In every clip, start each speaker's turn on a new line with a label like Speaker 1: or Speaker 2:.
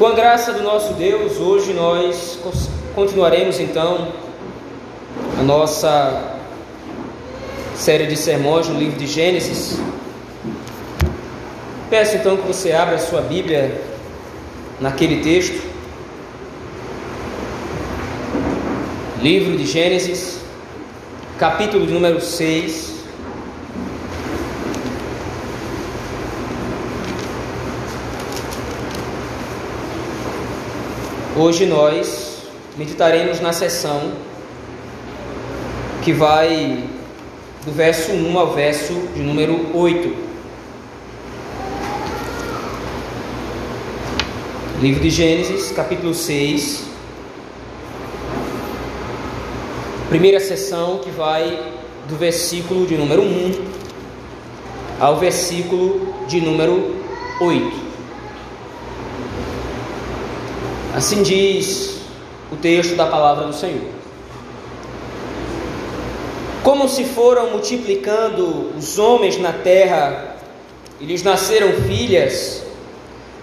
Speaker 1: Com a graça do nosso Deus, hoje nós continuaremos então a nossa série de sermões no livro de Gênesis. Peço então que você abra a sua Bíblia naquele texto. Livro de Gênesis, capítulo número 6. Hoje nós meditaremos na sessão que vai do verso 1 ao verso de número 8. Livro de Gênesis, capítulo 6. Primeira sessão que vai do versículo de número 1 ao versículo de número 8. Assim diz o texto da palavra do Senhor. Como se foram multiplicando os homens na terra e lhes nasceram filhas,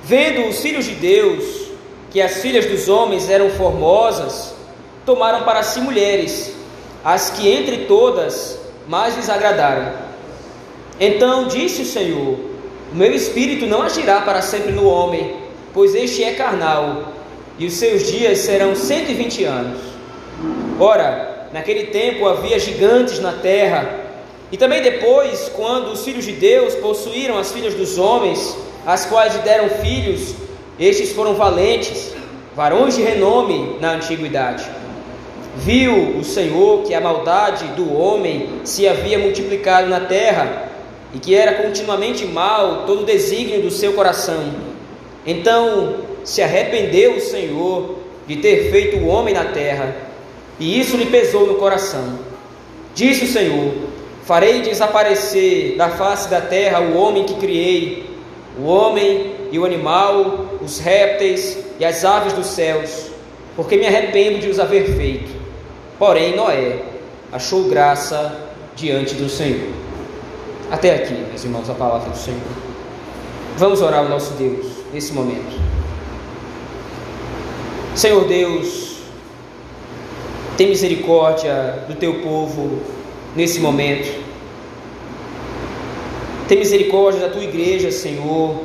Speaker 1: vendo os filhos de Deus que as filhas dos homens eram formosas, tomaram para si mulheres, as que entre todas mais lhes agradaram. Então disse o Senhor: O meu espírito não agirá para sempre no homem, pois este é carnal e os seus dias serão 120 anos. Ora, naquele tempo havia gigantes na terra, e também depois, quando os filhos de Deus possuíram as filhas dos homens, as quais lhe deram filhos, estes foram valentes, varões de renome na antiguidade. Viu o Senhor que a maldade do homem se havia multiplicado na terra, e que era continuamente mal todo o desígnio do seu coração. Então se arrependeu o Senhor de ter feito o homem na terra, e isso lhe pesou no coração. Disse o Senhor: Farei desaparecer da face da terra o homem que criei, o homem e o animal, os répteis e as aves dos céus, porque me arrependo de os haver feito. Porém, Noé achou graça diante do Senhor. Até aqui, meus irmãos, a palavra do Senhor. Vamos orar ao nosso Deus nesse momento. Senhor Deus, tem misericórdia do teu povo nesse momento. Tem misericórdia da tua igreja, Senhor.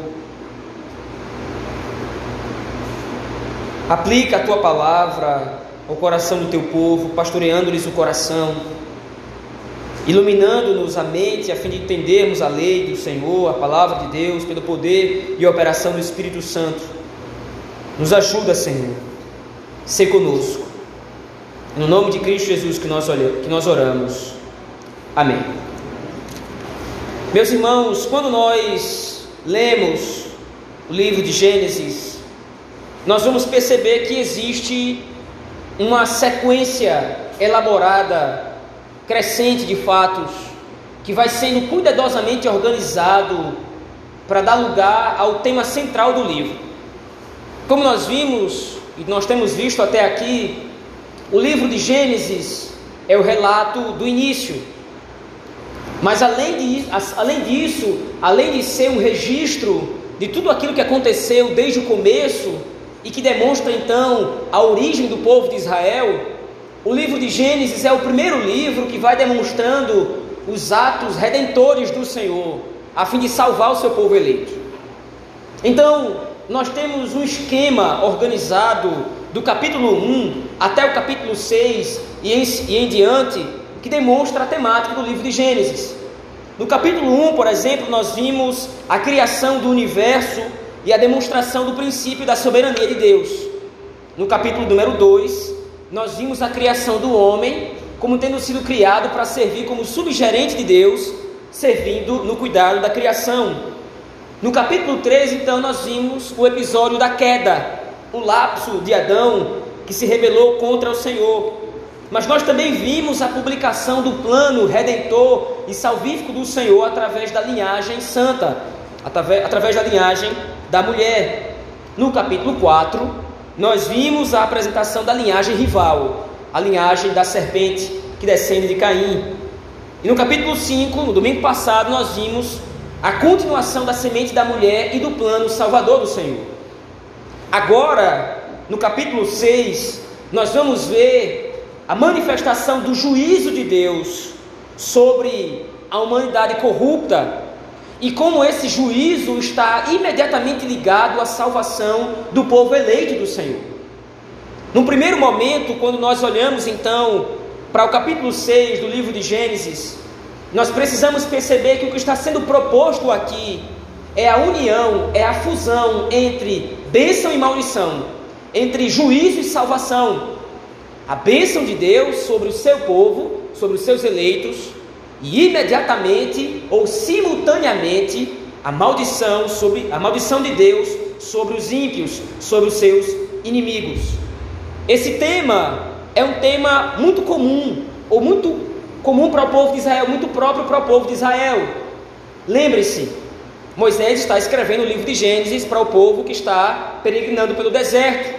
Speaker 1: Aplica a tua palavra ao coração do teu povo, pastoreando-lhes o coração, iluminando-nos a mente a fim de entendermos a lei do Senhor, a palavra de Deus, pelo poder e operação do Espírito Santo. Nos ajuda, Senhor ser conosco. No nome de Cristo Jesus que nós, olhamos, que nós oramos. Amém. Meus irmãos, quando nós lemos o livro de Gênesis, nós vamos perceber que existe uma sequência elaborada, crescente de fatos, que vai sendo cuidadosamente organizado para dar lugar ao tema central do livro. Como nós vimos e nós temos visto até aqui, o livro de Gênesis é o relato do início. Mas além, de, além disso, além de ser um registro de tudo aquilo que aconteceu desde o começo e que demonstra então a origem do povo de Israel, o livro de Gênesis é o primeiro livro que vai demonstrando os atos redentores do Senhor, a fim de salvar o seu povo eleito. Então, nós temos um esquema organizado do capítulo 1 até o capítulo 6 e em, e em diante, que demonstra a temática do livro de Gênesis. No capítulo 1, por exemplo, nós vimos a criação do universo e a demonstração do princípio da soberania de Deus. No capítulo número 2, nós vimos a criação do homem como tendo sido criado para servir como subgerente de Deus, servindo no cuidado da criação. No capítulo 3, então, nós vimos o episódio da queda, o lapso de Adão que se rebelou contra o Senhor. Mas nós também vimos a publicação do plano redentor e salvífico do Senhor através da linhagem santa, através, através da linhagem da mulher. No capítulo 4, nós vimos a apresentação da linhagem rival, a linhagem da serpente que descende de Caim. E no capítulo 5, no domingo passado, nós vimos a continuação da semente da mulher e do plano salvador do Senhor. Agora, no capítulo 6, nós vamos ver a manifestação do juízo de Deus sobre a humanidade corrupta e como esse juízo está imediatamente ligado à salvação do povo eleito do Senhor. No primeiro momento, quando nós olhamos então para o capítulo 6 do livro de Gênesis, nós precisamos perceber que o que está sendo proposto aqui é a união, é a fusão entre bênção e maldição, entre juízo e salvação. A bênção de Deus sobre o seu povo, sobre os seus eleitos, e imediatamente ou simultaneamente a maldição sobre a maldição de Deus sobre os ímpios, sobre os seus inimigos. Esse tema é um tema muito comum ou muito comum para o povo de Israel, muito próprio para o povo de Israel. Lembre-se, Moisés está escrevendo o livro de Gênesis para o povo que está peregrinando pelo deserto,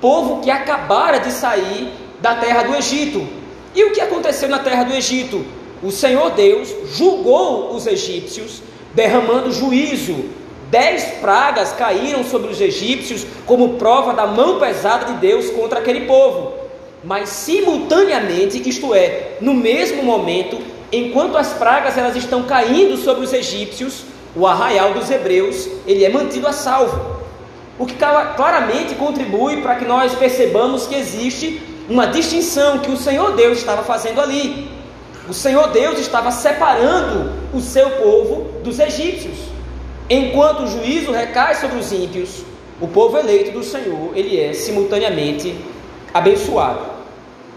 Speaker 1: povo que acabara de sair da terra do Egito. E o que aconteceu na terra do Egito? O Senhor Deus julgou os egípcios, derramando juízo. Dez pragas caíram sobre os egípcios como prova da mão pesada de Deus contra aquele povo. Mas simultaneamente, isto é, no mesmo momento, enquanto as pragas elas estão caindo sobre os egípcios, o arraial dos hebreus, ele é mantido a salvo. O que claramente contribui para que nós percebamos que existe uma distinção que o Senhor Deus estava fazendo ali. O Senhor Deus estava separando o seu povo dos egípcios. Enquanto o juízo recai sobre os ímpios, o povo eleito do Senhor, ele é simultaneamente abençoado.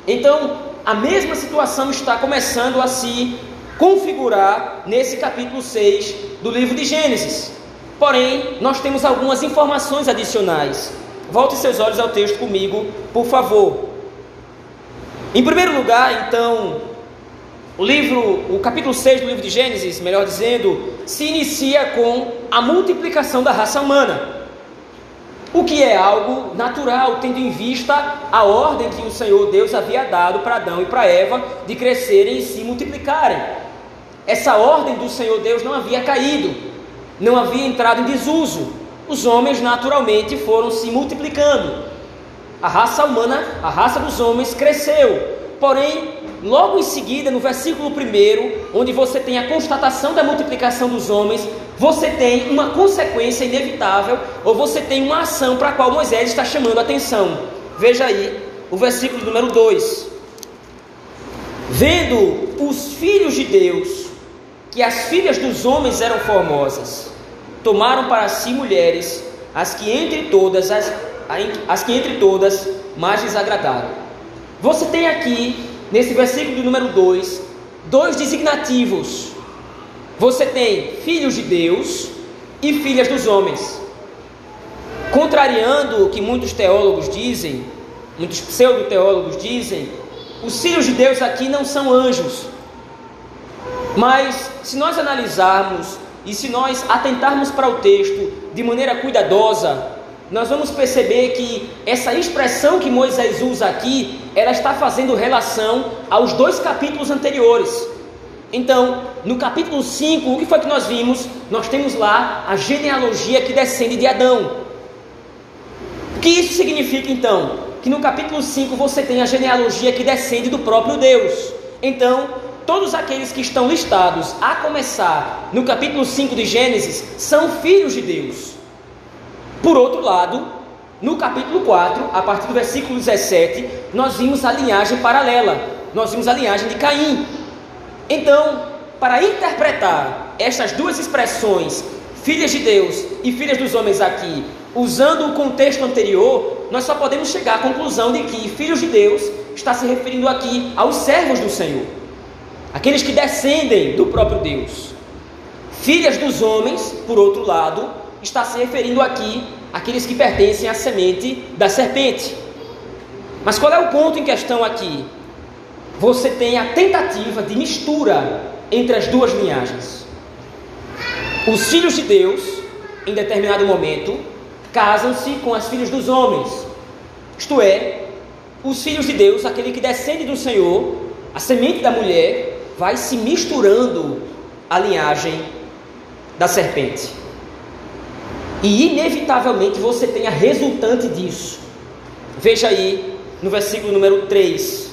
Speaker 1: Então, a mesma situação está começando a se configurar nesse capítulo 6 do livro de Gênesis. Porém, nós temos algumas informações adicionais. Volte seus olhos ao texto comigo, por favor. Em primeiro lugar, então, o livro, o capítulo 6 do livro de Gênesis, melhor dizendo, se inicia com a multiplicação da raça humana. O que é algo natural, tendo em vista a ordem que o Senhor Deus havia dado para Adão e para Eva de crescerem e se multiplicarem. Essa ordem do Senhor Deus não havia caído, não havia entrado em desuso. Os homens naturalmente foram se multiplicando. A raça humana, a raça dos homens cresceu. Porém, logo em seguida, no versículo 1, onde você tem a constatação da multiplicação dos homens, você tem uma consequência inevitável, ou você tem uma ação para a qual Moisés está chamando a atenção. Veja aí o versículo número 2. Vendo os filhos de Deus que as filhas dos homens eram formosas, tomaram para si mulheres, as que entre todas as, as que entre todas mais lhes agradaram. Você tem aqui, nesse versículo número 2, dois designativos. Você tem filhos de Deus e filhas dos homens. Contrariando o que muitos teólogos dizem, muitos pseudo-teólogos dizem, os filhos de Deus aqui não são anjos, mas se nós analisarmos e se nós atentarmos para o texto de maneira cuidadosa, nós vamos perceber que essa expressão que Moisés usa aqui, ela está fazendo relação aos dois capítulos anteriores. Então, no capítulo 5, o que foi que nós vimos? Nós temos lá a genealogia que descende de Adão. O que isso significa então? Que no capítulo 5 você tem a genealogia que descende do próprio Deus. Então, todos aqueles que estão listados, a começar no capítulo 5 de Gênesis, são filhos de Deus. Por outro lado, no capítulo 4, a partir do versículo 17, nós vimos a linhagem paralela, nós vimos a linhagem de Caim. Então, para interpretar estas duas expressões, filhas de Deus e filhas dos homens aqui, usando o contexto anterior, nós só podemos chegar à conclusão de que filhos de Deus está se referindo aqui aos servos do Senhor aqueles que descendem do próprio Deus. Filhas dos homens, por outro lado, está se referindo aqui àqueles que pertencem à semente da serpente. Mas qual é o ponto em questão aqui? Você tem a tentativa de mistura entre as duas linhagens. Os filhos de Deus, em determinado momento, casam-se com as filhas dos homens. Isto é, os filhos de Deus, aquele que descende do Senhor, a semente da mulher, vai se misturando a linhagem da serpente. E inevitavelmente você tem a resultante disso. Veja aí no versículo número 3.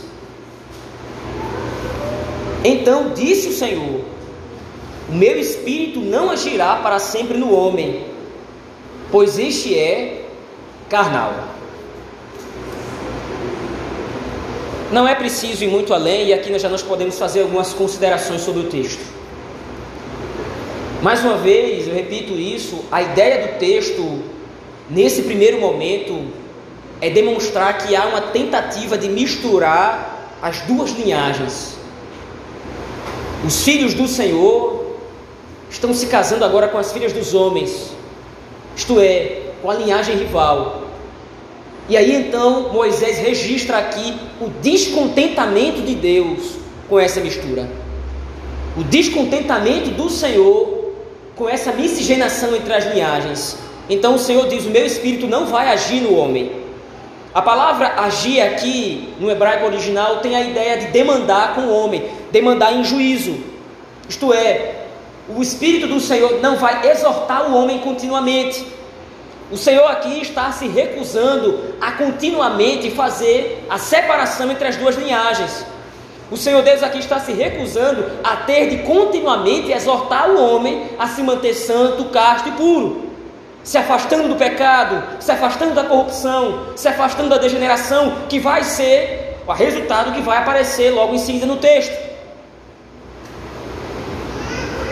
Speaker 1: Então disse o Senhor: O meu espírito não agirá para sempre no homem, pois este é carnal. Não é preciso ir muito além, e aqui nós já nós podemos fazer algumas considerações sobre o texto. Mais uma vez, eu repito isso, a ideia do texto, nesse primeiro momento, é demonstrar que há uma tentativa de misturar as duas linhagens. Os filhos do Senhor estão se casando agora com as filhas dos homens, isto é, com a linhagem rival. E aí então Moisés registra aqui o descontentamento de Deus com essa mistura. O descontentamento do Senhor com essa miscigenação entre as linhagens. Então o Senhor diz: O meu espírito não vai agir no homem. A palavra agir aqui, no hebraico original, tem a ideia de demandar com o homem, demandar em juízo. Isto é, o Espírito do Senhor não vai exortar o homem continuamente. O Senhor aqui está se recusando a continuamente fazer a separação entre as duas linhagens. O Senhor Deus aqui está se recusando a ter de continuamente exortar o homem a se manter santo, casto e puro se afastando do pecado, se afastando da corrupção, se afastando da degeneração, que vai ser o resultado que vai aparecer logo em seguida no texto.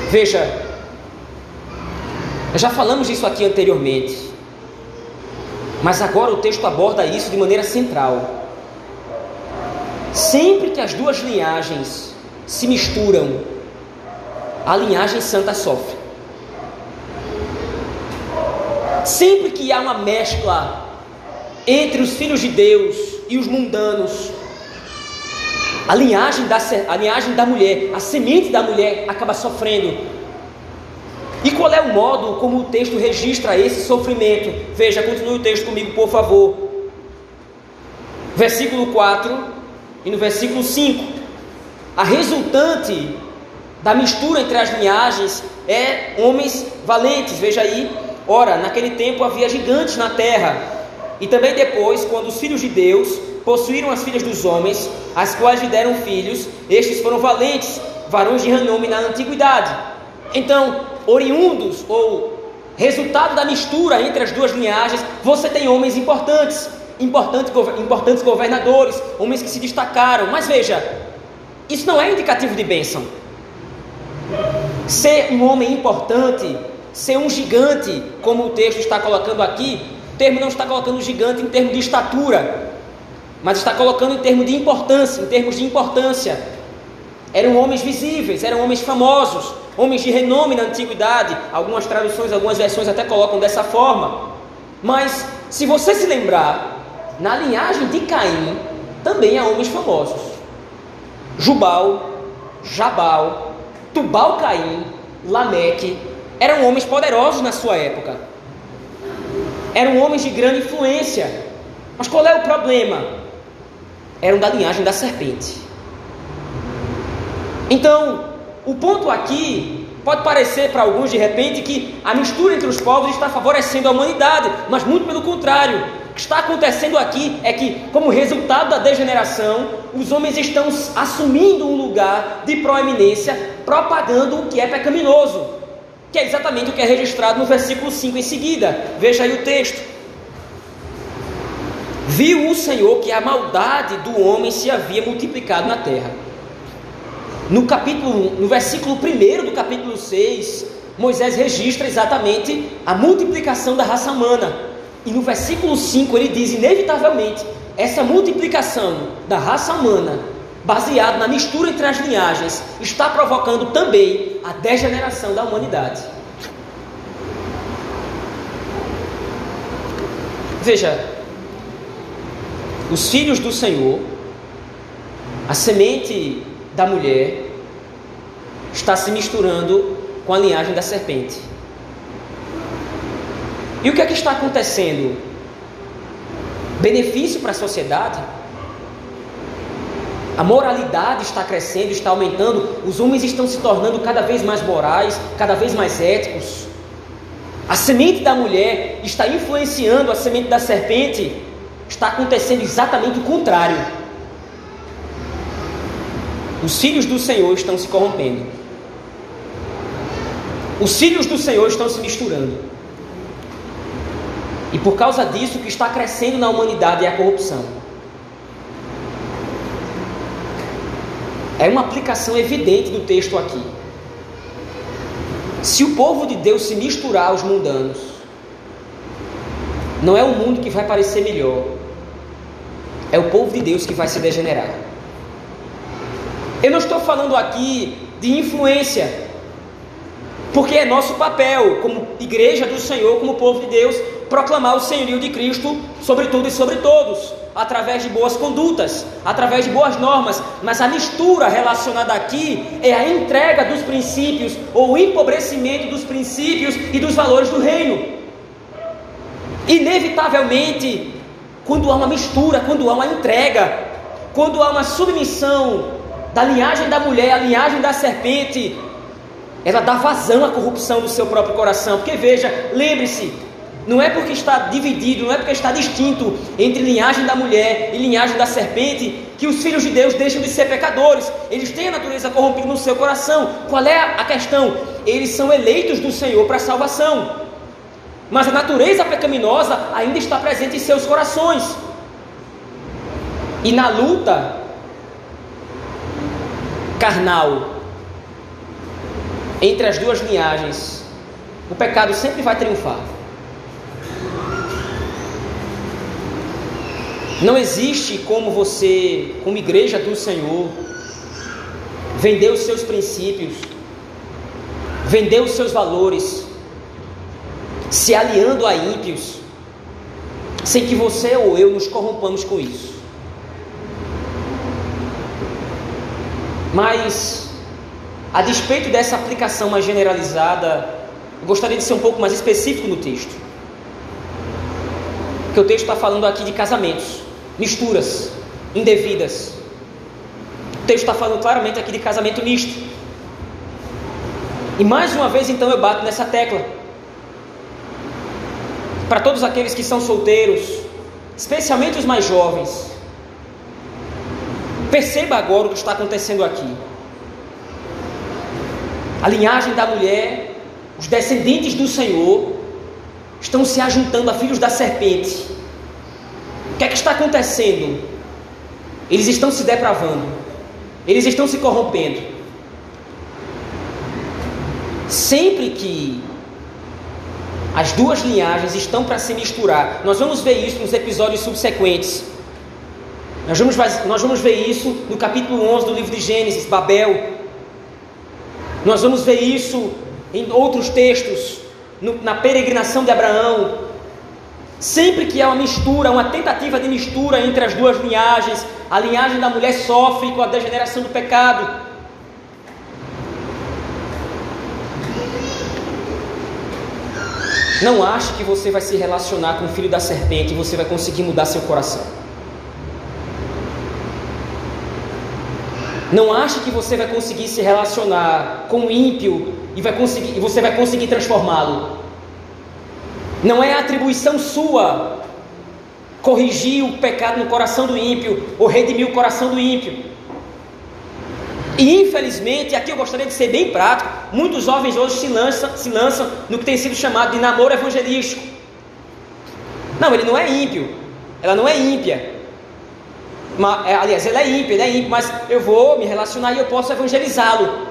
Speaker 1: Veja, já falamos disso aqui anteriormente, mas agora o texto aborda isso de maneira central. Sempre que as duas linhagens se misturam, a linhagem santa sofre. Sempre que há uma mescla entre os filhos de Deus e os mundanos, a linhagem da, a linhagem da mulher, a semente da mulher acaba sofrendo. E qual é o modo como o texto registra esse sofrimento? Veja, continue o texto comigo, por favor. Versículo 4 e no versículo 5. A resultante da mistura entre as linhagens é homens valentes. Veja aí, Ora, naquele tempo havia gigantes na terra, e também depois, quando os filhos de Deus possuíram as filhas dos homens, as quais lhe deram filhos, estes foram valentes, varões de renome na antiguidade. Então, oriundos ou resultado da mistura entre as duas linhagens, você tem homens importantes, importantes, importantes governadores, homens que se destacaram. Mas veja, isso não é indicativo de bênção. Ser um homem importante ser um gigante, como o texto está colocando aqui, o termo não está colocando gigante em termos de estatura, mas está colocando em termos de importância, em termos de importância. Eram homens visíveis, eram homens famosos, homens de renome na antiguidade. Algumas traduções, algumas versões até colocam dessa forma. Mas se você se lembrar, na linhagem de Caim também há homens famosos. Jubal, Jabal, Tubal Caim, Lameque, eram homens poderosos na sua época. Eram homens de grande influência. Mas qual é o problema? Eram da linhagem da serpente. Então, o ponto aqui pode parecer para alguns de repente que a mistura entre os povos está favorecendo a humanidade, mas muito pelo contrário. O que está acontecendo aqui é que, como resultado da degeneração, os homens estão assumindo um lugar de proeminência, propagando o que é pecaminoso que é exatamente o que é registrado no versículo 5 em seguida. Veja aí o texto. Viu o Senhor que a maldade do homem se havia multiplicado na terra. No capítulo, no versículo 1 do capítulo 6, Moisés registra exatamente a multiplicação da raça humana. E no versículo 5 ele diz inevitavelmente essa multiplicação da raça humana baseado na mistura entre as linhagens, está provocando também a degeneração da humanidade. Veja, os filhos do Senhor, a semente da mulher, está se misturando com a linhagem da serpente. E o que é que está acontecendo? Benefício para a sociedade? A moralidade está crescendo, está aumentando, os homens estão se tornando cada vez mais morais, cada vez mais éticos. a semente da mulher está influenciando a semente da serpente, está acontecendo exatamente o contrário. Os filhos do Senhor estão se corrompendo. Os filhos do Senhor estão se misturando. E por causa disso, o que está crescendo na humanidade é a corrupção. É uma aplicação evidente do texto aqui. Se o povo de Deus se misturar aos mundanos, não é o mundo que vai parecer melhor, é o povo de Deus que vai se degenerar. Eu não estou falando aqui de influência, porque é nosso papel, como igreja do Senhor, como povo de Deus, proclamar o senhorio de Cristo sobre tudo e sobre todos, através de boas condutas, através de boas normas. Mas a mistura relacionada aqui é a entrega dos princípios ou o empobrecimento dos princípios e dos valores do reino. Inevitavelmente, quando há uma mistura, quando há uma entrega, quando há uma submissão da linhagem da mulher à linhagem da serpente, ela dá vazão à corrupção do seu próprio coração. Porque veja, lembre-se, não é porque está dividido, não é porque está distinto entre linhagem da mulher e linhagem da serpente que os filhos de Deus deixam de ser pecadores. Eles têm a natureza corrompida no seu coração. Qual é a questão? Eles são eleitos do Senhor para a salvação. Mas a natureza pecaminosa ainda está presente em seus corações. E na luta carnal entre as duas linhagens, o pecado sempre vai triunfar. Não existe como você, como igreja do Senhor, vender os seus princípios, vender os seus valores, se aliando a ímpios, sem que você ou eu nos corrompamos com isso. Mas, a despeito dessa aplicação mais generalizada, gostaria de ser um pouco mais específico no texto. Porque o texto está falando aqui de casamentos, misturas indevidas. O texto está falando claramente aqui de casamento misto. E mais uma vez, então, eu bato nessa tecla. Para todos aqueles que são solteiros, especialmente os mais jovens, Perceba agora o que está acontecendo aqui. A linhagem da mulher, os descendentes do Senhor, estão se ajuntando a filhos da serpente. Que é que está acontecendo? Eles estão se depravando, eles estão se corrompendo. Sempre que as duas linhagens estão para se misturar, nós vamos ver isso nos episódios subsequentes. Nós vamos, nós vamos ver isso no capítulo 11 do livro de Gênesis, Babel. Nós vamos ver isso em outros textos, no, na peregrinação de Abraão. Sempre que há uma mistura, uma tentativa de mistura entre as duas linhagens, a linhagem da mulher sofre com a degeneração do pecado. Não ache que você vai se relacionar com o filho da serpente e você vai conseguir mudar seu coração. Não ache que você vai conseguir se relacionar com o ímpio e, vai conseguir, e você vai conseguir transformá-lo. Não é atribuição sua corrigir o pecado no coração do ímpio ou redimir o coração do ímpio. E infelizmente, aqui eu gostaria de ser bem prático, muitos jovens hoje se lançam, se lançam no que tem sido chamado de namoro evangelístico. Não, ele não é ímpio, ela não é ímpia, é, aliás, ele é ímpio, ele é ímpio, mas eu vou me relacionar e eu posso evangelizá-lo.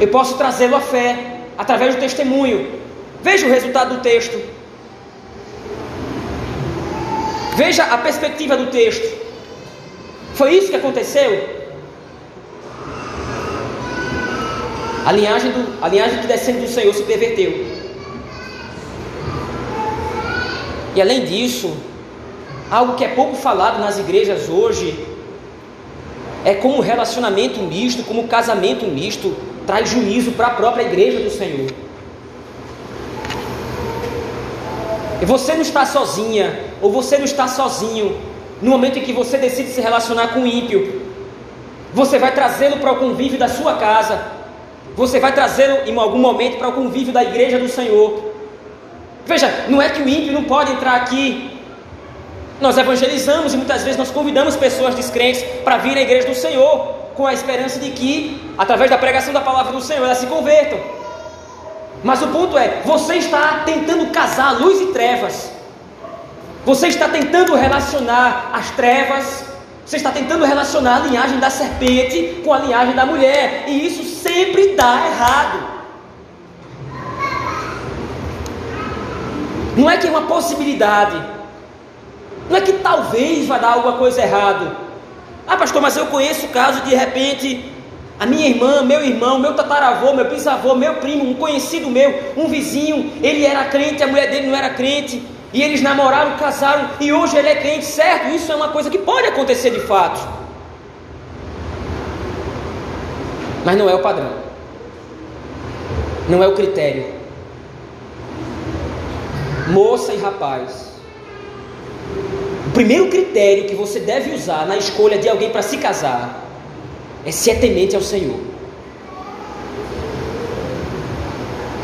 Speaker 1: Eu posso trazê-lo à fé através do testemunho. Veja o resultado do texto. Veja a perspectiva do texto. Foi isso que aconteceu? A linhagem, do, a linhagem que descende do Senhor se perverteu. E além disso, Algo que é pouco falado nas igrejas hoje é como o relacionamento misto, como o casamento misto traz juízo para a própria igreja do Senhor. Você não está sozinha, ou você não está sozinho, no momento em que você decide se relacionar com o ímpio. Você vai trazê-lo para o convívio da sua casa, você vai trazê-lo em algum momento para o convívio da igreja do Senhor. Veja, não é que o ímpio não pode entrar aqui. Nós evangelizamos e muitas vezes nós convidamos pessoas descrentes para vir à igreja do Senhor, com a esperança de que, através da pregação da palavra do Senhor, elas se convertam. Mas o ponto é: você está tentando casar luz e trevas. Você está tentando relacionar as trevas, você está tentando relacionar a linhagem da serpente com a linhagem da mulher, e isso sempre dá errado. Não é que é uma possibilidade, não é que talvez vá dar alguma coisa errado. Ah, pastor, mas eu conheço o caso de repente a minha irmã, meu irmão, meu tataravô, meu bisavô, meu primo, um conhecido meu, um vizinho, ele era crente, a mulher dele não era crente, e eles namoraram, casaram, e hoje ele é crente, certo? Isso é uma coisa que pode acontecer de fato. Mas não é o padrão. Não é o critério. Moça e rapaz. O primeiro critério que você deve usar na escolha de alguém para se casar é se é temente ao Senhor.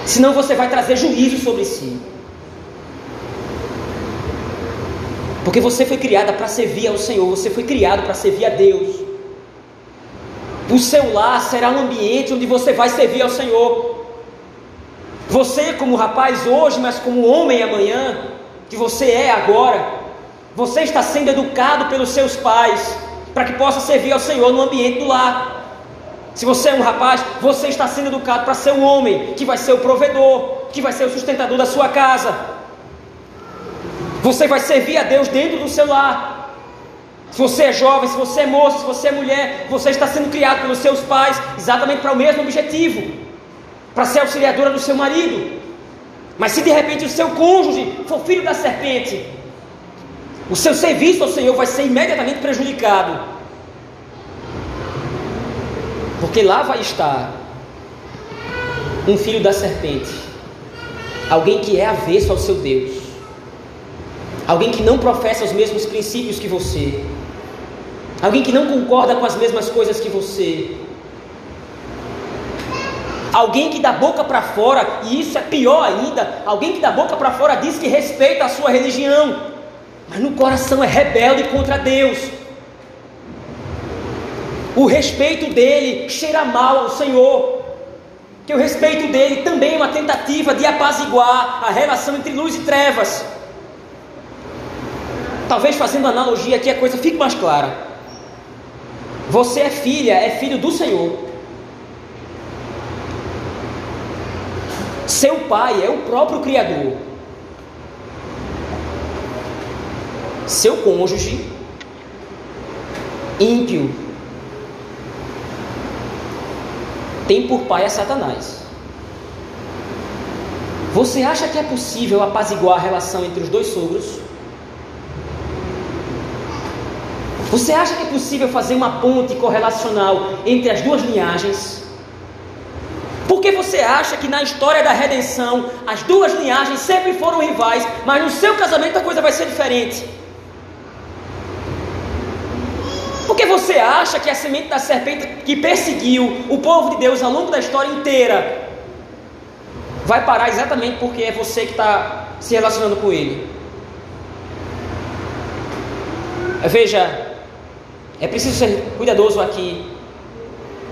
Speaker 1: Senão você vai trazer juízo sobre si. Porque você foi criada para servir ao Senhor, você foi criado para servir a Deus. O seu lar será um ambiente onde você vai servir ao Senhor. Você, como rapaz hoje, mas como homem amanhã, que você é agora, você está sendo educado pelos seus pais, para que possa servir ao Senhor no ambiente do lar. Se você é um rapaz, você está sendo educado para ser um homem que vai ser o provedor, que vai ser o sustentador da sua casa. Você vai servir a Deus dentro do seu lar. Se você é jovem, se você é moço, se você é mulher, você está sendo criado pelos seus pais exatamente para o mesmo objetivo para ser auxiliadora do seu marido. Mas se de repente o seu cônjuge for filho da serpente, o seu serviço ao Senhor vai ser imediatamente prejudicado. Porque lá vai estar um filho da serpente, alguém que é avesso ao seu Deus, alguém que não professa os mesmos princípios que você, alguém que não concorda com as mesmas coisas que você, alguém que da boca para fora, e isso é pior ainda, alguém que da boca para fora diz que respeita a sua religião, mas no coração é rebelde contra Deus. O respeito dele cheira mal ao Senhor. Que o respeito dele também é uma tentativa de apaziguar a relação entre luz e trevas. Talvez fazendo analogia aqui a coisa fique mais clara. Você é filha, é filho do Senhor. Seu pai é o próprio Criador. Seu cônjuge ímpio tem por pai a Satanás. Você acha que é possível apaziguar a relação entre os dois sogros? Você acha que é possível fazer uma ponte correlacional entre as duas linhagens? Por que você acha que na história da redenção as duas linhagens sempre foram rivais, mas no seu casamento a coisa vai ser diferente? Porque você acha que a semente da serpente que perseguiu o povo de Deus ao longo da história inteira vai parar exatamente porque é você que está se relacionando com ele? Veja, é preciso ser cuidadoso aqui.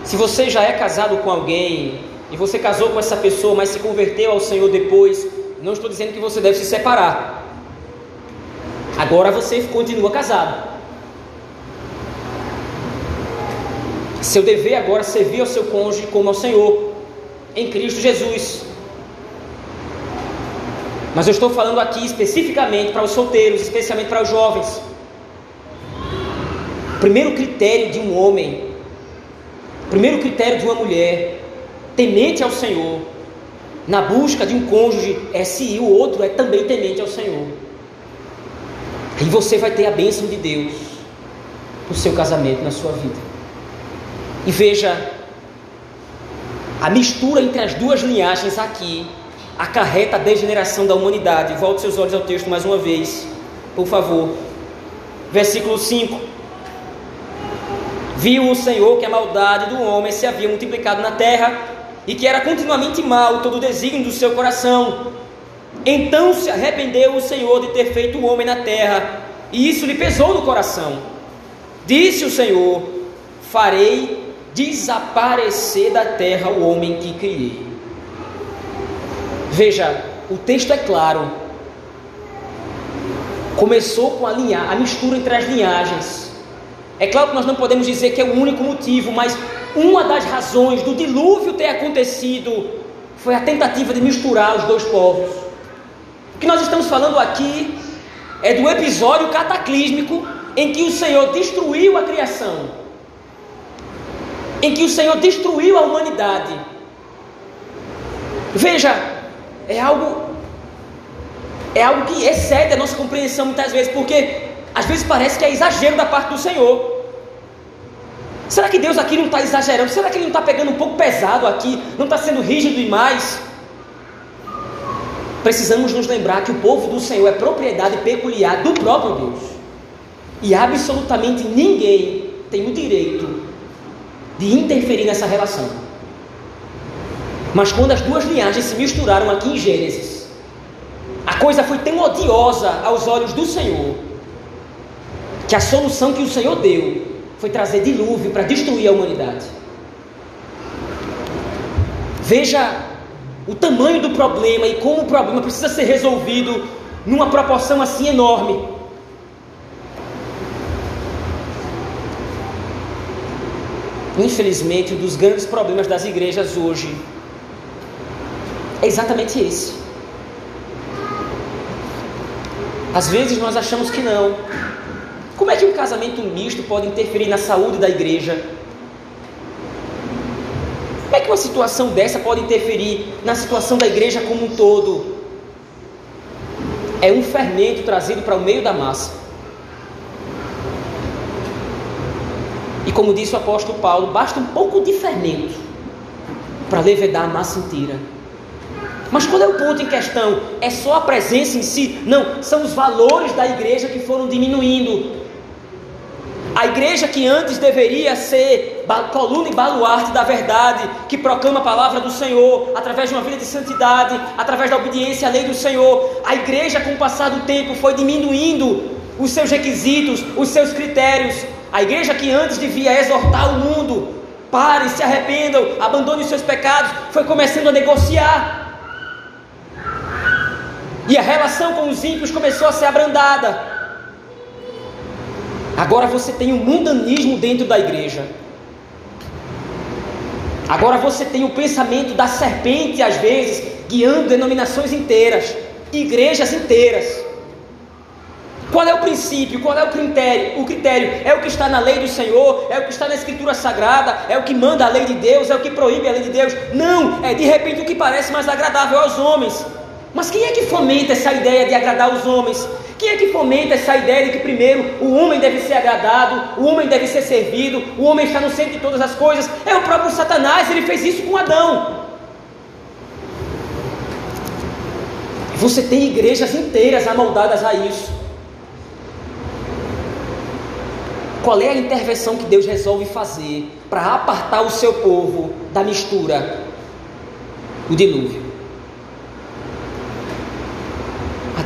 Speaker 1: Se você já é casado com alguém e você casou com essa pessoa, mas se converteu ao Senhor depois, não estou dizendo que você deve se separar. Agora você continua casado. Seu dever agora é servir ao seu cônjuge como ao Senhor, em Cristo Jesus. Mas eu estou falando aqui especificamente para os solteiros, especialmente para os jovens. O primeiro critério de um homem, o primeiro critério de uma mulher, temente ao Senhor, na busca de um cônjuge, é se o outro é também temente ao Senhor. Aí você vai ter a bênção de Deus no seu casamento, na sua vida. E veja, a mistura entre as duas linhagens aqui acarreta a degeneração da humanidade. Volte seus olhos ao texto mais uma vez, por favor. Versículo 5. Viu o Senhor que a maldade do homem se havia multiplicado na terra e que era continuamente mal todo o desígnio do seu coração. Então se arrependeu o Senhor de ter feito o homem na terra, e isso lhe pesou no coração. Disse o Senhor: Farei desaparecer da terra o homem que criei. Veja, o texto é claro. Começou com a, linha, a mistura entre as linhagens. É claro que nós não podemos dizer que é o único motivo, mas uma das razões do dilúvio ter acontecido foi a tentativa de misturar os dois povos. O que nós estamos falando aqui é do episódio cataclísmico em que o Senhor destruiu a criação, em que o Senhor destruiu a humanidade. Veja, é algo é algo que excede a nossa compreensão muitas vezes, porque às vezes parece que é exagero da parte do Senhor. Será que Deus aqui não está exagerando? Será que Ele não está pegando um pouco pesado aqui? Não está sendo rígido demais? Precisamos nos lembrar que o povo do Senhor é propriedade peculiar do próprio Deus. E absolutamente ninguém tem o direito de interferir nessa relação. Mas quando as duas linhagens se misturaram aqui em Gênesis, a coisa foi tão odiosa aos olhos do Senhor, que a solução que o Senhor deu foi trazer dilúvio para destruir a humanidade. Veja o tamanho do problema e como o problema precisa ser resolvido numa proporção assim enorme. Infelizmente, um dos grandes problemas das igrejas hoje é exatamente esse. Às vezes nós achamos que não, como é que um casamento misto pode interferir na saúde da igreja? Como é que uma situação dessa pode interferir na situação da igreja como um todo? É um fermento trazido para o meio da massa. E como disse o apóstolo Paulo, basta um pouco de fermento para levedar a massa inteira. Mas qual é o ponto em questão? É só a presença em si? Não, são os valores da igreja que foram diminuindo. A igreja que antes deveria ser coluna e baluarte da verdade, que proclama a palavra do Senhor, através de uma vida de santidade, através da obediência à lei do Senhor, a igreja, com o passar do tempo, foi diminuindo os seus requisitos, os seus critérios. A igreja que antes devia exortar o mundo, pare, se arrependam, abandone os seus pecados, foi começando a negociar. E a relação com os ímpios começou a ser abrandada. Agora você tem o um mundanismo dentro da igreja. Agora você tem o pensamento da serpente, às vezes, guiando denominações inteiras, igrejas inteiras. Qual é o princípio? Qual é o critério? O critério é o que está na lei do Senhor, é o que está na Escritura Sagrada, é o que manda a lei de Deus, é o que proíbe a lei de Deus. Não, é de repente o que parece mais agradável aos homens. Mas quem é que fomenta essa ideia de agradar os homens? Quem é que fomenta essa ideia de que primeiro o homem deve ser agradado, o homem deve ser servido, o homem está no centro de todas as coisas? É o próprio Satanás, ele fez isso com Adão. Você tem igrejas inteiras amoldadas a isso. Qual é a intervenção que Deus resolve fazer para apartar o seu povo da mistura? O dilúvio.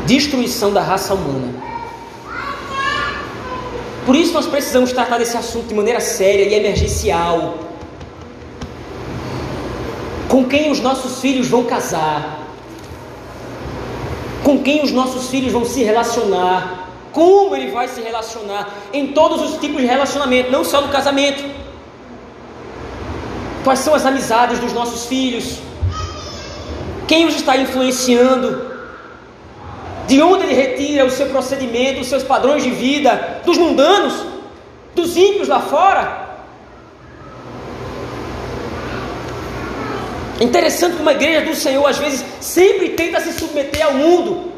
Speaker 1: destruição da raça humana. Por isso nós precisamos tratar desse assunto de maneira séria e emergencial. Com quem os nossos filhos vão casar? Com quem os nossos filhos vão se relacionar? Como ele vai se relacionar em todos os tipos de relacionamento, não só no casamento. Quais são as amizades dos nossos filhos? Quem os está influenciando? De onde ele retira o seu procedimento, os seus padrões de vida, dos mundanos, dos ímpios lá fora. É interessante como a igreja do Senhor às vezes sempre tenta se submeter ao mundo.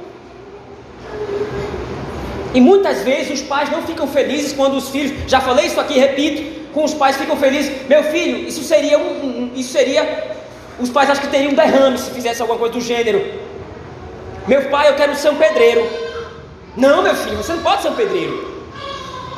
Speaker 1: E muitas vezes os pais não ficam felizes quando os filhos, já falei isso aqui, repito, com os pais ficam felizes. Meu filho, isso seria um, isso seria os pais acham que teriam um derrame se fizesse alguma coisa do gênero. Meu pai, eu quero ser um pedreiro. Não, meu filho, você não pode ser um pedreiro.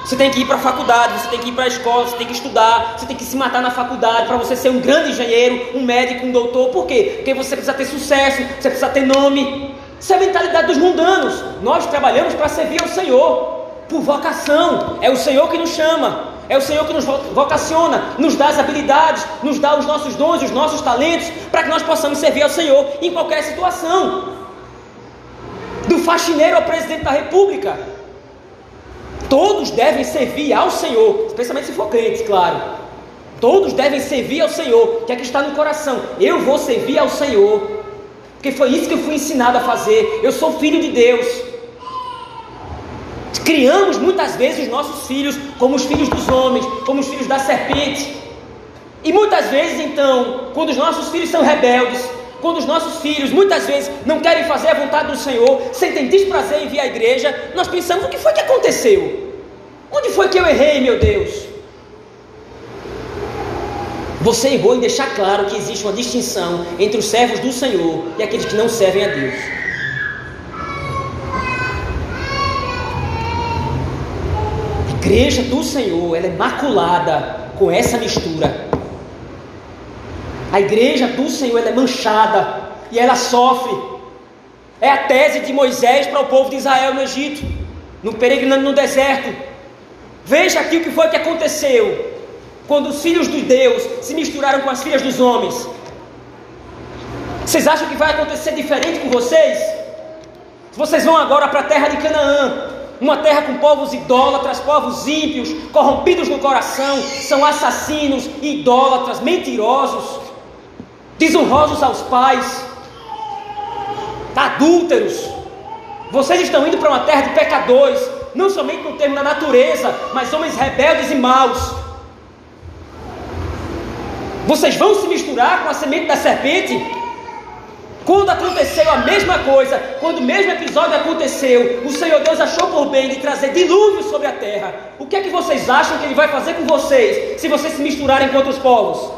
Speaker 1: Você tem que ir para a faculdade, você tem que ir para a escola, você tem que estudar, você tem que se matar na faculdade para você ser um grande engenheiro, um médico, um doutor. Por quê? Porque você precisa ter sucesso, você precisa ter nome. Isso é a mentalidade dos mundanos. Nós trabalhamos para servir ao Senhor, por vocação. É o Senhor que nos chama, é o Senhor que nos vocaciona, nos dá as habilidades, nos dá os nossos dons, os nossos talentos, para que nós possamos servir ao Senhor em qualquer situação. Do faxineiro ao presidente da República, Todos devem servir ao Senhor, especialmente se for crente, claro. Todos devem servir ao Senhor, que é que está no coração. Eu vou servir ao Senhor, porque foi isso que eu fui ensinado a fazer. Eu sou filho de Deus. Criamos muitas vezes os nossos filhos como os filhos dos homens, como os filhos da serpente. E muitas vezes, então, quando os nossos filhos são rebeldes, quando os nossos filhos muitas vezes não querem fazer a vontade do Senhor, sentem desprazer em vir à igreja, nós pensamos: o que foi que aconteceu? Onde foi que eu errei, meu Deus? Você errou em deixar claro que existe uma distinção entre os servos do Senhor e aqueles que não servem a Deus. A igreja do Senhor, ela é maculada com essa mistura. A igreja do Senhor ela é manchada e ela sofre. É a tese de Moisés para o povo de Israel no Egito, no peregrinando no deserto. Veja aqui o que foi que aconteceu quando os filhos de Deus se misturaram com as filhas dos homens. Vocês acham que vai acontecer diferente com vocês? Vocês vão agora para a terra de Canaã, uma terra com povos idólatras, povos ímpios, corrompidos no coração, são assassinos, idólatras, mentirosos desonrosos aos pais, adúlteros. Vocês estão indo para uma terra de pecadores, não somente no termo da natureza, mas homens rebeldes e maus. Vocês vão se misturar com a semente da serpente? Quando aconteceu a mesma coisa, quando o mesmo episódio aconteceu, o Senhor Deus achou por bem de trazer dilúvio sobre a terra. O que é que vocês acham que Ele vai fazer com vocês se vocês se misturarem com outros povos?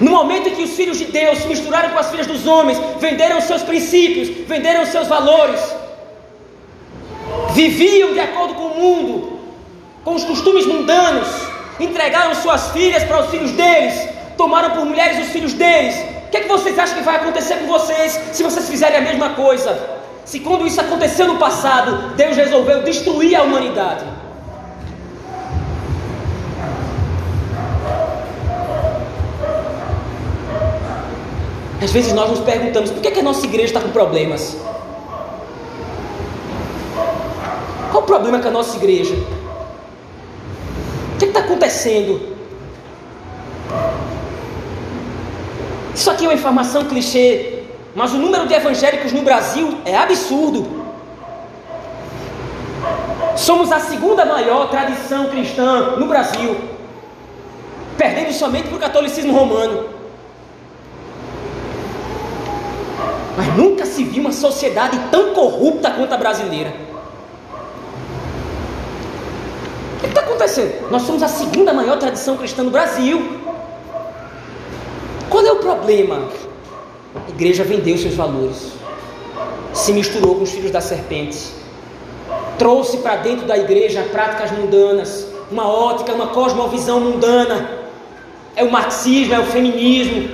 Speaker 1: No momento em que os filhos de Deus se misturaram com as filhas dos homens, venderam os seus princípios, venderam os seus valores, viviam de acordo com o mundo, com os costumes mundanos, entregaram suas filhas para os filhos deles, tomaram por mulheres os filhos deles. O que, é que vocês acham que vai acontecer com vocês se vocês fizerem a mesma coisa? Se quando isso aconteceu no passado, Deus resolveu destruir a humanidade. Às vezes nós nos perguntamos por que, é que a nossa igreja está com problemas? Qual o problema com a nossa igreja? Que está acontecendo? Isso aqui é uma informação clichê, mas o número de evangélicos no Brasil é absurdo. Somos a segunda maior tradição cristã no Brasil, perdendo somente para o catolicismo romano. Mas nunca se viu uma sociedade tão corrupta quanto a brasileira. O que está acontecendo? Nós somos a segunda maior tradição cristã no Brasil. Qual é o problema? A igreja vendeu seus valores, se misturou com os filhos da serpente, trouxe para dentro da igreja práticas mundanas, uma ótica, uma cosmovisão mundana. É o marxismo, é o feminismo.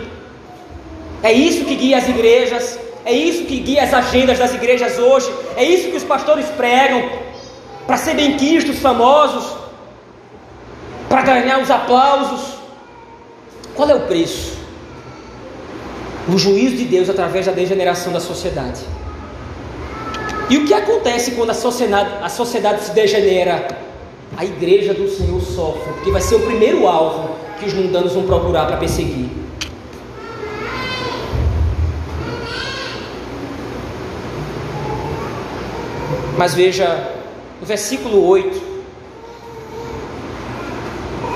Speaker 1: É isso que guia as igrejas. É isso que guia as agendas das igrejas hoje. É isso que os pastores pregam para ser benquistos, famosos, para ganhar os aplausos. Qual é o preço? O juízo de Deus através da degeneração da sociedade. E o que acontece quando a sociedade, a sociedade se degenera? A igreja do Senhor sofre, porque vai ser o primeiro alvo que os mundanos vão procurar para perseguir. Mas veja, no versículo 8,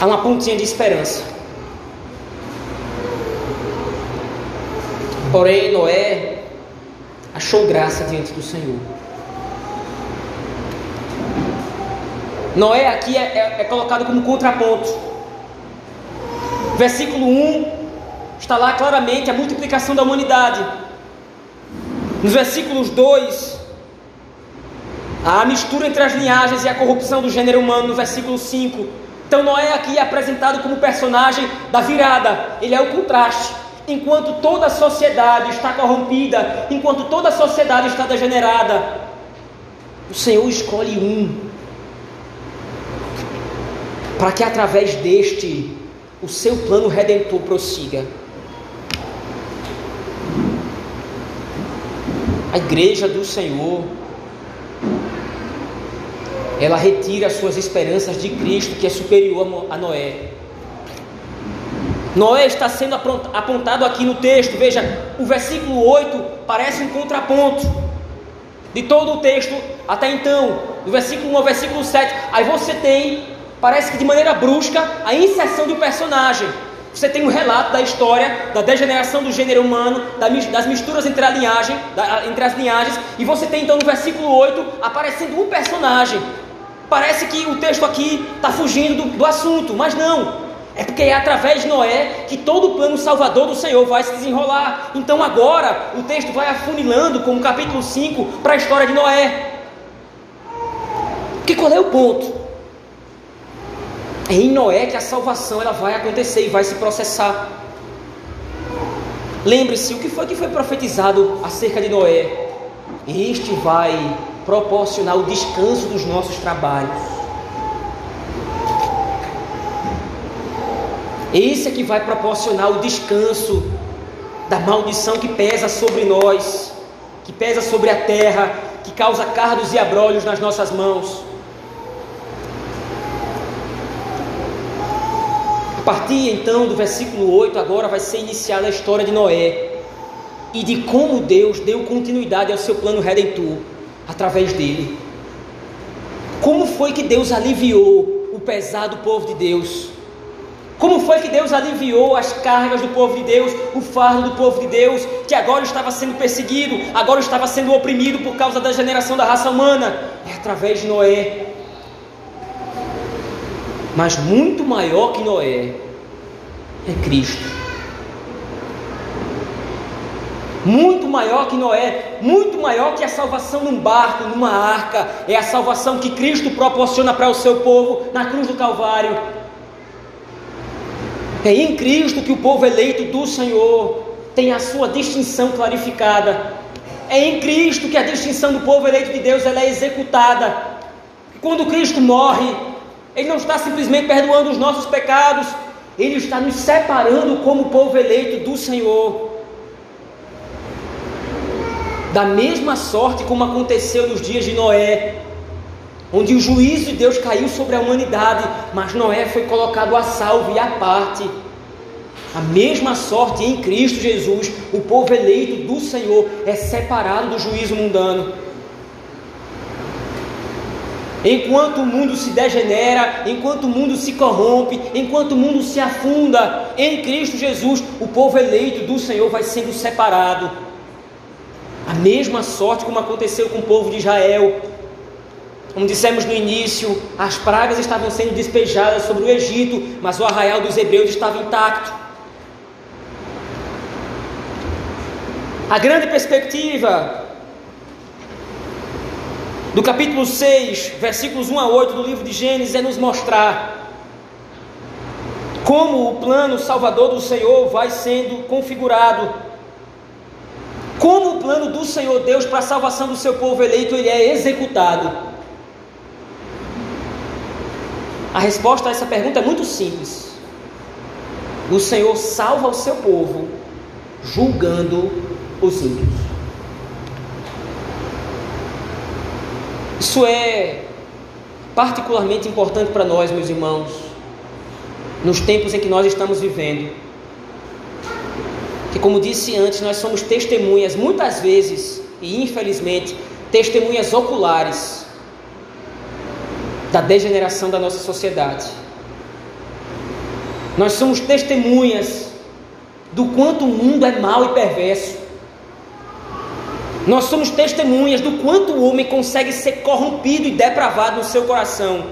Speaker 1: há uma pontinha de esperança. Porém, Noé achou graça diante do Senhor. Noé aqui é, é, é colocado como contraponto. Versículo 1 está lá claramente a multiplicação da humanidade. Nos versículos 2 a mistura entre as linhagens e a corrupção do gênero humano no versículo 5. Então Noé aqui é apresentado como personagem da virada, ele é o contraste. Enquanto toda a sociedade está corrompida, enquanto toda a sociedade está degenerada, o Senhor escolhe um para que através deste o seu plano redentor prossiga. A igreja do Senhor ela retira as suas esperanças de Cristo, que é superior a Noé. Noé está sendo apontado aqui no texto, veja, o versículo 8 parece um contraponto de todo o texto até então, do versículo 1 ao versículo 7. Aí você tem, parece que de maneira brusca, a inserção do personagem. Você tem um relato da história da degeneração do gênero humano, das misturas entre, a linhagem, entre as linhagens, e você tem então no versículo 8 aparecendo um personagem Parece que o texto aqui está fugindo do, do assunto, mas não. É porque é através de Noé que todo o plano salvador do Senhor vai se desenrolar. Então agora o texto vai afunilando, como capítulo 5, para a história de Noé. Porque qual é o ponto? É em Noé que a salvação ela vai acontecer e vai se processar. Lembre-se, o que foi que foi profetizado acerca de Noé? Este vai proporcionar o descanso dos nossos trabalhos. Esse é que vai proporcionar o descanso da maldição que pesa sobre nós, que pesa sobre a terra, que causa cardos e abrolhos nas nossas mãos. Partir então do versículo 8, agora vai ser iniciada a história de Noé e de como Deus deu continuidade ao seu plano redentor através dele. Como foi que Deus aliviou o pesado povo de Deus? Como foi que Deus aliviou as cargas do povo de Deus, o fardo do povo de Deus, que agora estava sendo perseguido, agora estava sendo oprimido por causa da generação da raça humana? É através de Noé. Mas muito maior que Noé é Cristo. muito maior que Noé, muito maior que a salvação num barco, numa arca, é a salvação que Cristo proporciona para o seu povo na cruz do Calvário. É em Cristo que o povo eleito do Senhor tem a sua distinção clarificada. É em Cristo que a distinção do povo eleito de Deus ela é executada. Quando Cristo morre, Ele não está simplesmente perdoando os nossos pecados, Ele está nos separando como povo eleito do Senhor da mesma sorte como aconteceu nos dias de Noé, onde o juízo de Deus caiu sobre a humanidade, mas Noé foi colocado a salvo e à parte. A mesma sorte em Cristo Jesus, o povo eleito do Senhor é separado do juízo mundano. Enquanto o mundo se degenera, enquanto o mundo se corrompe, enquanto o mundo se afunda, em Cristo Jesus, o povo eleito do Senhor vai sendo separado a mesma sorte como aconteceu com o povo de Israel. Como dissemos no início, as pragas estavam sendo despejadas sobre o Egito, mas o arraial dos hebreus estava intacto. A grande perspectiva do capítulo 6, versículos 1 a 8 do livro de Gênesis é nos mostrar como o plano salvador do Senhor vai sendo configurado como o plano do Senhor Deus para a salvação do seu povo eleito ele é executado? A resposta a essa pergunta é muito simples. O Senhor salva o seu povo julgando os ímpios. Isso é particularmente importante para nós, meus irmãos, nos tempos em que nós estamos vivendo que, como disse antes, nós somos testemunhas, muitas vezes, e infelizmente, testemunhas oculares da degeneração da nossa sociedade. Nós somos testemunhas do quanto o mundo é mau e perverso. Nós somos testemunhas do quanto o homem consegue ser corrompido e depravado no seu coração.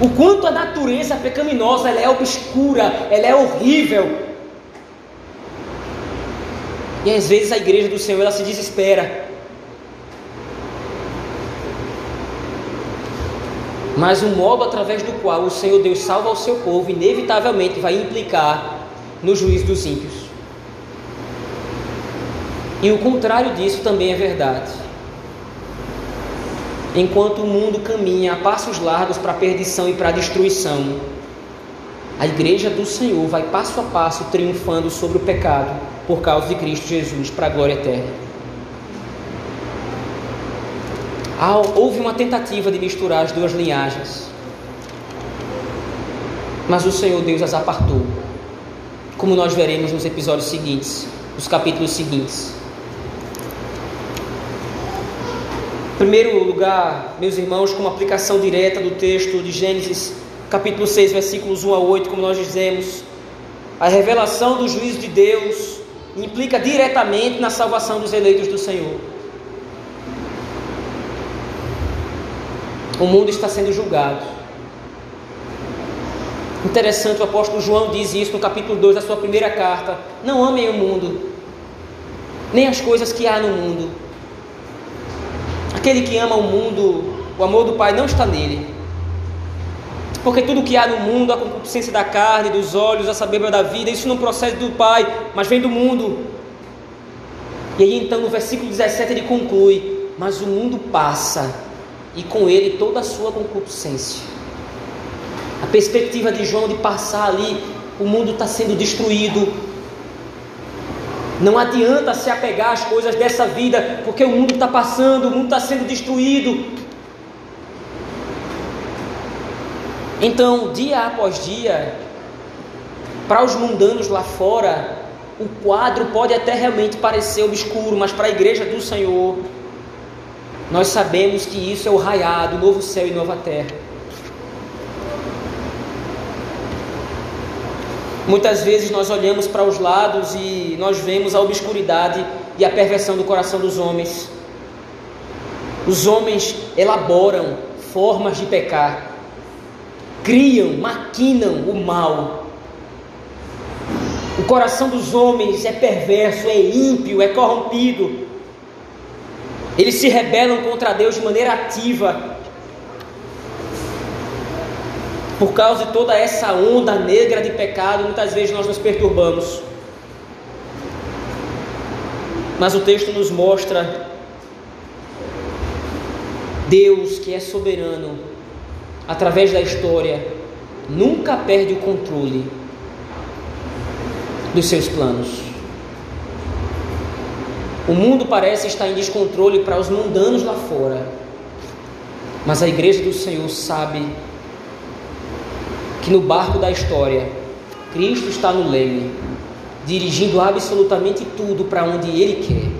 Speaker 1: O quanto a natureza pecaminosa ela é obscura, ela é horrível, e às vezes a igreja do Senhor ela se desespera. Mas o modo através do qual o Senhor Deus salva o seu povo, inevitavelmente vai implicar no juízo dos ímpios. E o contrário disso também é verdade. Enquanto o mundo caminha a passos largos para a perdição e para a destruição, a igreja do Senhor vai passo a passo triunfando sobre o pecado por causa de Cristo Jesus para a glória eterna. houve uma tentativa de misturar as duas linhagens, mas o Senhor Deus as apartou, como nós veremos nos episódios seguintes, nos capítulos seguintes. Em primeiro lugar, meus irmãos, como aplicação direta do texto de Gênesis, capítulo 6, versículos 1 a 8, como nós dizemos, a revelação do juízo de Deus implica diretamente na salvação dos eleitos do Senhor. O mundo está sendo julgado. Interessante, o apóstolo João diz isso no capítulo 2 da sua primeira carta: Não amem o mundo, nem as coisas que há no mundo. Aquele que ama o mundo, o amor do Pai não está nele. Porque tudo que há no mundo, a concupiscência da carne, dos olhos, a sabedoria da vida, isso não procede do Pai, mas vem do mundo. E aí então no versículo 17 ele conclui: Mas o mundo passa e com ele toda a sua concupiscência. A perspectiva de João de passar ali, o mundo está sendo destruído. Não adianta se apegar às coisas dessa vida, porque o mundo está passando, o mundo está sendo destruído. Então, dia após dia, para os mundanos lá fora, o quadro pode até realmente parecer obscuro, mas para a igreja do Senhor, nós sabemos que isso é o raiado, novo céu e nova terra. Muitas vezes nós olhamos para os lados e nós vemos a obscuridade e a perversão do coração dos homens. Os homens elaboram formas de pecar, criam, maquinam o mal. O coração dos homens é perverso, é ímpio, é corrompido. Eles se rebelam contra Deus de maneira ativa. Por causa de toda essa onda negra de pecado, muitas vezes nós nos perturbamos. Mas o texto nos mostra Deus que é soberano, através da história, nunca perde o controle dos seus planos. O mundo parece estar em descontrole para os mundanos lá fora, mas a igreja do Senhor sabe que no barco da história, Cristo está no leme, dirigindo absolutamente tudo para onde Ele quer.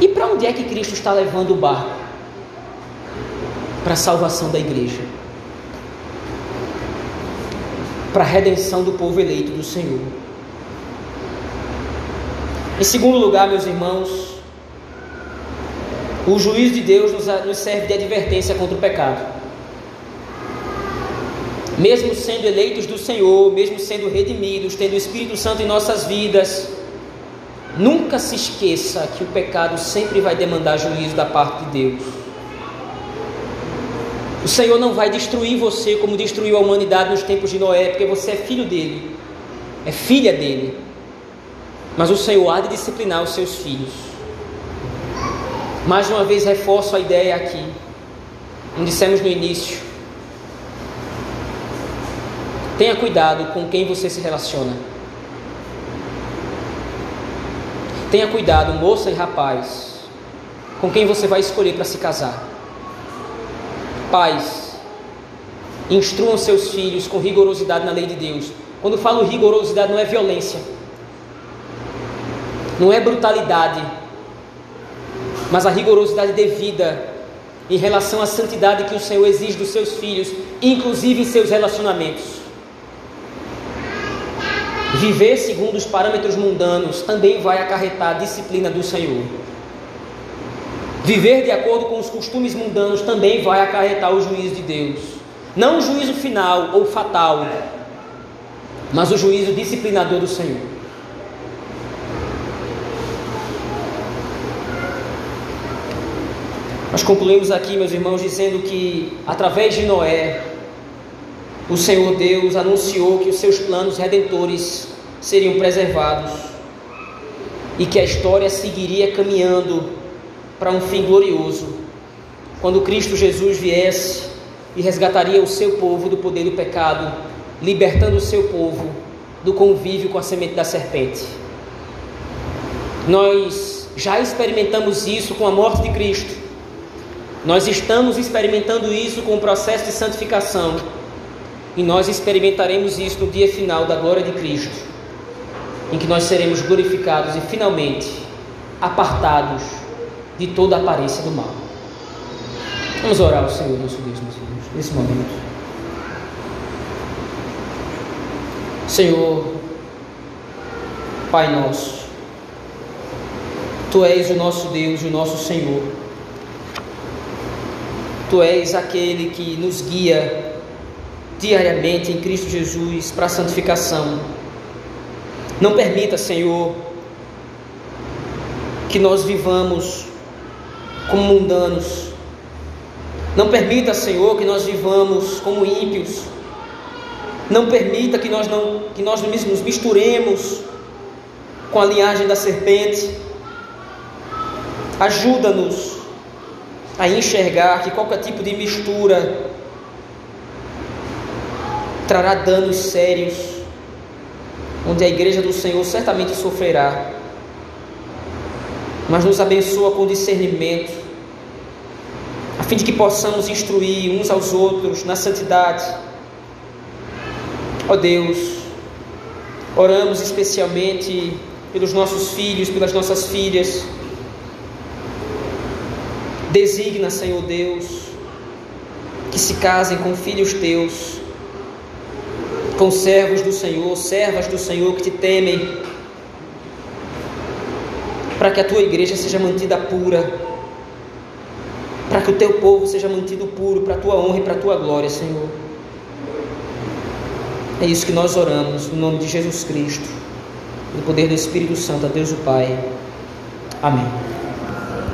Speaker 1: E para onde é que Cristo está levando o barco? Para a salvação da igreja, para a redenção do povo eleito do Senhor. Em segundo lugar, meus irmãos, o juízo de Deus nos serve de advertência contra o pecado. Mesmo sendo eleitos do Senhor, mesmo sendo redimidos, tendo o Espírito Santo em nossas vidas, nunca se esqueça que o pecado sempre vai demandar juízo da parte de Deus. O Senhor não vai destruir você como destruiu a humanidade nos tempos de Noé, porque você é filho dele, é filha dele. Mas o Senhor há de disciplinar os seus filhos. Mais uma vez reforço a ideia aqui, como dissemos no início. Tenha cuidado com quem você se relaciona. Tenha cuidado, moça e rapaz, com quem você vai escolher para se casar. Pais, instruam seus filhos com rigorosidade na lei de Deus. Quando falo rigorosidade, não é violência não é brutalidade, mas a rigorosidade devida em relação à santidade que o Senhor exige dos seus filhos, inclusive em seus relacionamentos. Viver segundo os parâmetros mundanos também vai acarretar a disciplina do Senhor. Viver de acordo com os costumes mundanos também vai acarretar o juízo de Deus. Não o juízo final ou fatal, mas o juízo disciplinador do Senhor. Nós concluímos aqui, meus irmãos, dizendo que através de Noé, o Senhor Deus anunciou que os seus planos redentores seriam preservados e que a história seguiria caminhando para um fim glorioso, quando Cristo Jesus viesse e resgataria o seu povo do poder do pecado, libertando o seu povo do convívio com a semente da serpente. Nós já experimentamos isso com a morte de Cristo. Nós estamos experimentando isso com o processo de santificação. E nós experimentaremos isso no dia final da glória de Cristo, em que nós seremos glorificados e finalmente apartados de toda a aparência do mal. Vamos orar ao Senhor, nosso Deus, meus irmãos, nesse momento. Senhor, Pai nosso, Tu és o nosso Deus e o nosso Senhor. Tu és aquele que nos guia diariamente em Cristo Jesus para a santificação. Não permita, Senhor, que nós vivamos como mundanos. Não permita, Senhor, que nós vivamos como ímpios. Não permita que nós não que nós nos misturemos com a linhagem da serpente Ajuda-nos a enxergar que qualquer tipo de mistura trará danos sérios, onde a igreja do Senhor certamente sofrerá. Mas nos abençoa com discernimento, a fim de que possamos instruir uns aos outros na santidade. Ó Deus, oramos especialmente pelos nossos filhos, pelas nossas filhas Designa, Senhor Deus, que se casem com filhos teus, com servos do Senhor, servas do Senhor que te temem, para que a tua igreja seja mantida pura, para que o teu povo seja mantido puro, para a tua honra e para a tua glória, Senhor. É isso que nós oramos, no nome de Jesus Cristo, no poder do Espírito Santo, a Deus o Pai. Amém.